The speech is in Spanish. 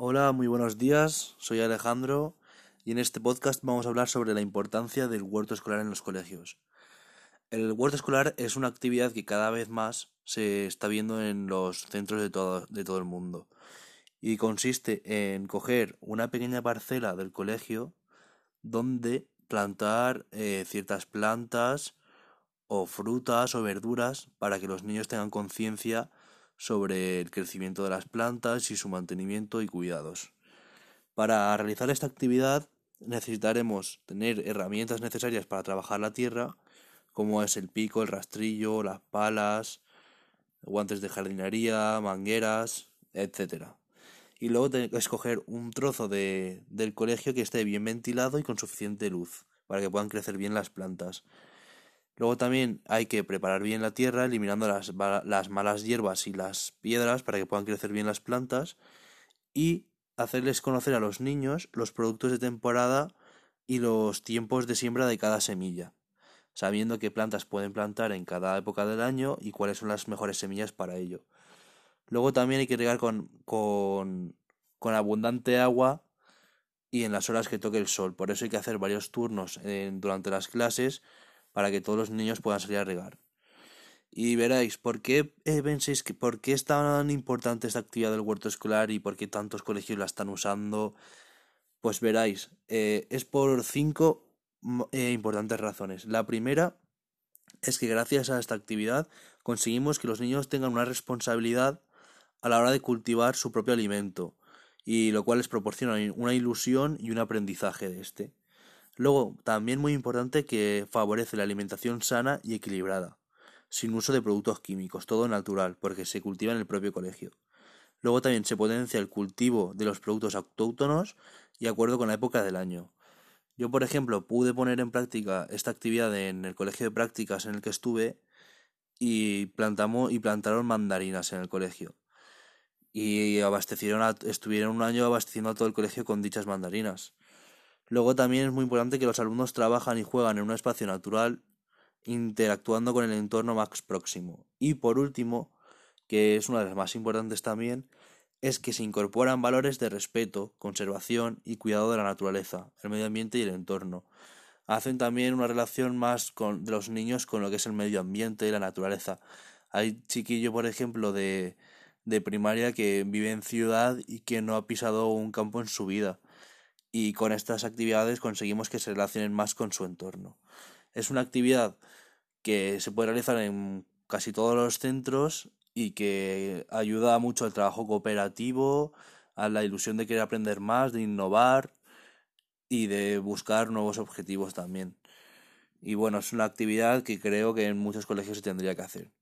Hola, muy buenos días, soy Alejandro y en este podcast vamos a hablar sobre la importancia del huerto escolar en los colegios. El huerto escolar es una actividad que cada vez más se está viendo en los centros de todo, de todo el mundo y consiste en coger una pequeña parcela del colegio donde plantar eh, ciertas plantas o frutas o verduras para que los niños tengan conciencia sobre el crecimiento de las plantas y su mantenimiento y cuidados. Para realizar esta actividad necesitaremos tener herramientas necesarias para trabajar la tierra, como es el pico, el rastrillo, las palas, guantes de jardinería, mangueras, etc. Y luego escoger un trozo de, del colegio que esté bien ventilado y con suficiente luz, para que puedan crecer bien las plantas. Luego también hay que preparar bien la tierra, eliminando las, las, malas hierbas y las piedras para que puedan crecer bien las plantas y hacerles conocer a los niños los productos de temporada y los tiempos de siembra de cada semilla, sabiendo qué plantas pueden plantar en cada época del año y cuáles son las mejores semillas para ello. Luego también hay que regar con, con, con abundante agua y en las horas que toque el sol. Por eso hay que hacer varios turnos durante las clases para que todos los niños puedan salir a regar. Y veréis, ¿por qué eh, pensáis que por qué es tan importante esta actividad del huerto escolar y por qué tantos colegios la están usando? Pues veréis, eh, es por cinco eh, importantes razones. La primera es que gracias a esta actividad conseguimos que los niños tengan una responsabilidad a la hora de cultivar su propio alimento, y lo cual les proporciona una ilusión y un aprendizaje de este. Luego, también muy importante que favorece la alimentación sana y equilibrada, sin uso de productos químicos, todo natural, porque se cultiva en el propio colegio. Luego también se potencia el cultivo de los productos autóctonos y acuerdo con la época del año. Yo, por ejemplo, pude poner en práctica esta actividad en el colegio de prácticas en el que estuve y plantamos y plantaron mandarinas en el colegio. Y abastecieron estuvieron un año abasteciendo a todo el colegio con dichas mandarinas. Luego también es muy importante que los alumnos trabajan y juegan en un espacio natural interactuando con el entorno más próximo. Y por último, que es una de las más importantes también, es que se incorporan valores de respeto, conservación y cuidado de la naturaleza, el medio ambiente y el entorno. Hacen también una relación más con, de los niños con lo que es el medio ambiente y la naturaleza. Hay chiquillo, por ejemplo, de, de primaria que vive en ciudad y que no ha pisado un campo en su vida y con estas actividades conseguimos que se relacionen más con su entorno. Es una actividad que se puede realizar en casi todos los centros y que ayuda mucho al trabajo cooperativo, a la ilusión de querer aprender más, de innovar y de buscar nuevos objetivos también. Y bueno, es una actividad que creo que en muchos colegios se tendría que hacer.